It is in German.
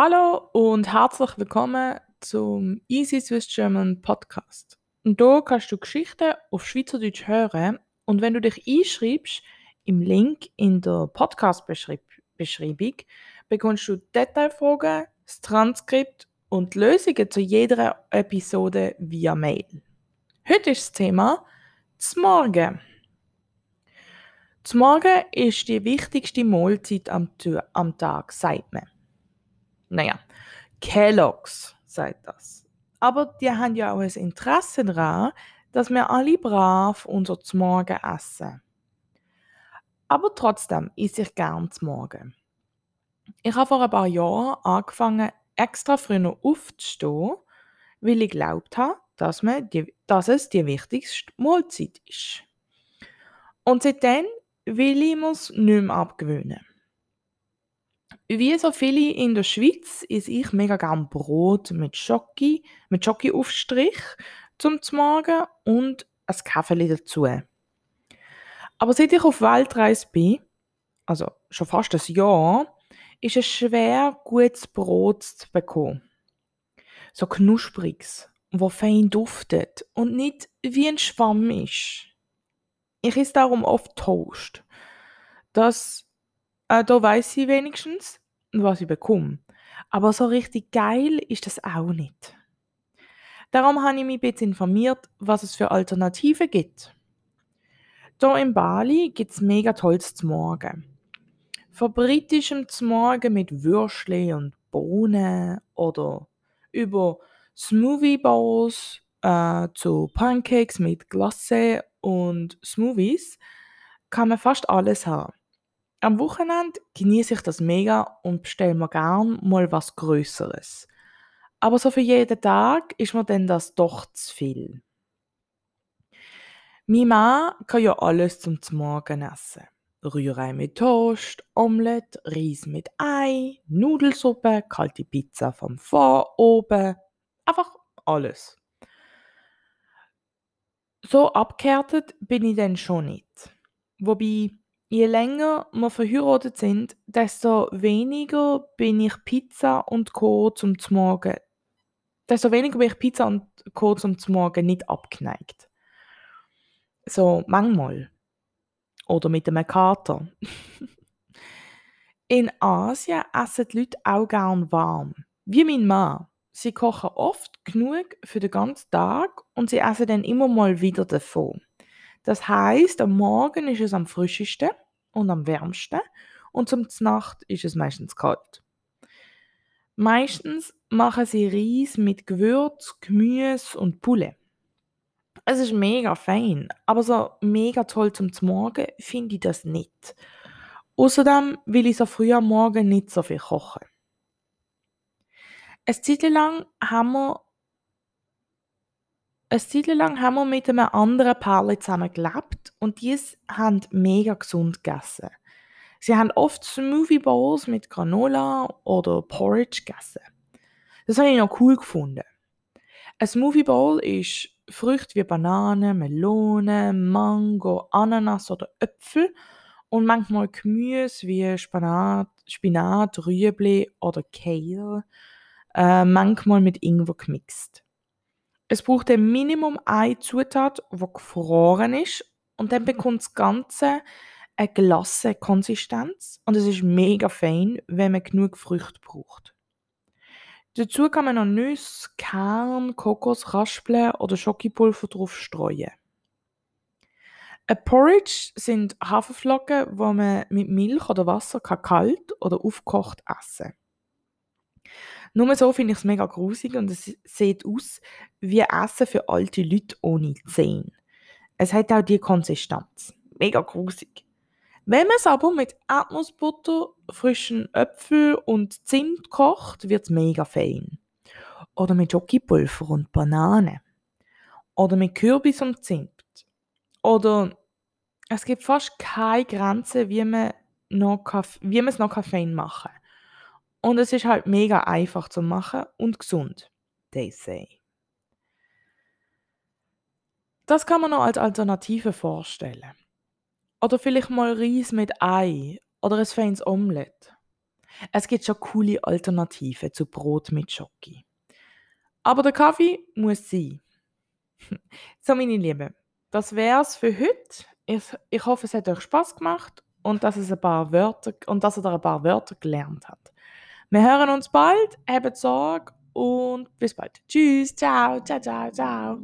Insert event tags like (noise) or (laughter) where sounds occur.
Hallo und herzlich willkommen zum Easy Swiss German Podcast. Und hier kannst du Geschichten auf Schweizerdeutsch hören und wenn du dich einschreibst, im Link in der Podcast-Beschreibung bekommst du Detailfragen, das Transkript und Lösungen zu jeder Episode via Mail. Heute ist das Thema zum Morgen. Zum Morgen ist die wichtigste Mahlzeit am, am Tag, sagt man. Naja, Kellogg's sagt das. Aber die haben ja auch ein Interesse daran, dass wir alle brav unser Morgen essen. Aber trotzdem esse ich gern zum Morgen. Ich habe vor ein paar Jahren angefangen, extra früher aufzustehen, weil ich glaubt habe, dass, man die, dass es die wichtigste Mahlzeit ist. Und seitdem will ich mir es nicht mehr abgewöhnen. Wie so viele in der Schweiz esse ich mega gern Brot mit Schoki, mit Schoki-Aufstrich zum Morgen und ein Kaffee dazu. Aber seit ich auf Weltreise bin, also schon fast ein Jahr, ist es schwer, gutes Brot zu bekommen. So knuspriges, wo fein duftet und nicht wie ein Schwamm ist. Ich esse darum oft Toast. Das äh, da weiß ich wenigstens, was ich bekomme. Aber so richtig geil ist das auch nicht. Darum habe ich mich ein bisschen informiert, was es für Alternativen gibt. Hier in Bali gibt es mega tolles Zmorgen. Von britischem Zmorgen mit Würschli und Bohnen oder über Smoothie Bowls äh, zu Pancakes mit Glace und Smoothies kann man fast alles haben. Am Wochenende genieße ich das mega und bestelle mir gern mal was Größeres. Aber so für jeden Tag ist mir denn das doch zu viel. Mein Mann kann ja alles zum Morgen essen. Rührei mit Toast, Omelette, Reis mit Ei, Nudelsuppe, kalte Pizza vom Vor oben. Einfach alles. So abgehärtet bin ich dann schon nicht. Wobei Je länger wir verheiratet sind, desto weniger bin ich Pizza und Co. zum Morgen. Desto weniger bin ich Pizza und Co. zum Morgen nicht abgeneigt. So manchmal. Oder mit einem Kater. (laughs) In Asien essen die Leute auch gern warm. Wie mein Mann. Sie kochen oft genug für den ganzen Tag und sie essen dann immer mal wieder davon. Das heißt, am Morgen ist es am frischesten und am wärmsten und zum Nacht ist es meistens kalt. Meistens machen sie Reis mit Gewürz, Gemüse und Poulet. Es ist mega fein, aber so mega toll zum Morgen finde ich das nicht. Außerdem will ich so früh am Morgen nicht so viel kochen. Eine Zeit lang haben wir eine Zeit lang haben wir mit einem anderen Paar zusammen gelebt und die haben mega gesund gegessen. Sie haben oft Smoothie Bowls mit Granola oder Porridge gegessen. Das habe ich noch cool gefunden. Ein Smoothie Bowl ist Früchte wie Bananen, Melonen, Mango, Ananas oder Äpfel und manchmal Gemüse wie Spinat, Spinat Rüebli oder Kale, äh, manchmal mit Ingwer gemixt. Es braucht ein Minimum eine Zutat, die gefroren ist und dann bekommt das Ganze eine glasse Konsistenz und es ist mega fein, wenn man genug Früchte braucht. Dazu kann man noch Nüsse, Kern, Kokos, Raspeln oder Schokipulver drauf streuen. Ein Porridge sind Haferflocken, die man mit Milch oder Wasser kalt oder aufgekocht essen kann. Nur so finde ich es mega grusig und es sieht aus wie Essen für alte Leute ohne Zähne. Es hat auch die Konsistenz. Mega grusig. Wenn man es aber mit Erdnussbutter, frischen Äpfel und Zimt kocht, wird es mega fein. Oder mit Schokipulver und Banane. Oder mit Kürbis und Zimt. Oder es gibt fast keine Grenze, wie man, noch, wie man es noch fein machen kann. Und es ist halt mega einfach zu machen und gesund, they say. Das kann man noch als Alternative vorstellen. Oder vielleicht mal Reis mit Ei oder ein feines Omelette. Es gibt schon coole Alternativen zu Brot mit Schoki. Aber der Kaffee muss sein. (laughs) so, meine Lieben, das wär's für heute. Ich, ich hoffe, es hat euch Spaß gemacht und dass, es ein paar Wörter, und dass ihr da ein paar Wörter gelernt habt. Wir hören uns bald, habt Sorge und bis bald. Tschüss, ciao, ciao, ciao, ciao.